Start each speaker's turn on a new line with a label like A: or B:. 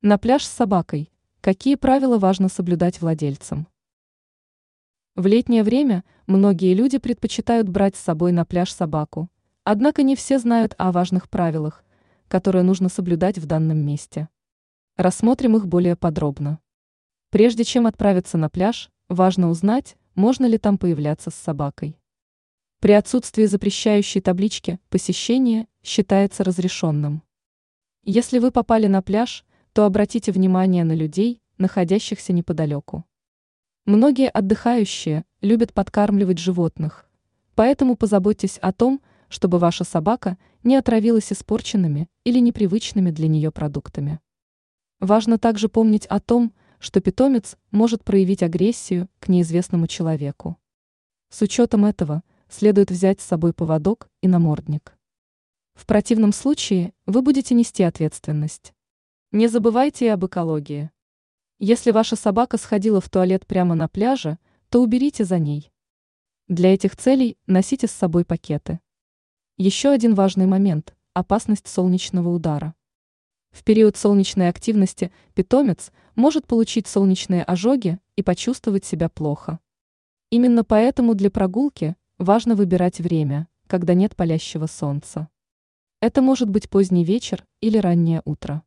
A: На пляж с собакой. Какие правила важно соблюдать владельцам? В летнее время многие люди предпочитают брать с собой на пляж собаку, однако не все знают о важных правилах, которые нужно соблюдать в данном месте. Рассмотрим их более подробно. Прежде чем отправиться на пляж, важно узнать, можно ли там появляться с собакой. При отсутствии запрещающей таблички посещение считается разрешенным. Если вы попали на пляж, то обратите внимание на людей, находящихся неподалеку. Многие отдыхающие любят подкармливать животных, поэтому позаботьтесь о том, чтобы ваша собака не отравилась испорченными или непривычными для нее продуктами. Важно также помнить о том, что питомец может проявить агрессию к неизвестному человеку. С учетом этого следует взять с собой поводок и намордник. В противном случае вы будете нести ответственность. Не забывайте и об экологии. Если ваша собака сходила в туалет прямо на пляже, то уберите за ней. Для этих целей носите с собой пакеты. Еще один важный момент – опасность солнечного удара. В период солнечной активности питомец может получить солнечные ожоги и почувствовать себя плохо. Именно поэтому для прогулки важно выбирать время, когда нет палящего солнца. Это может быть поздний вечер или раннее утро.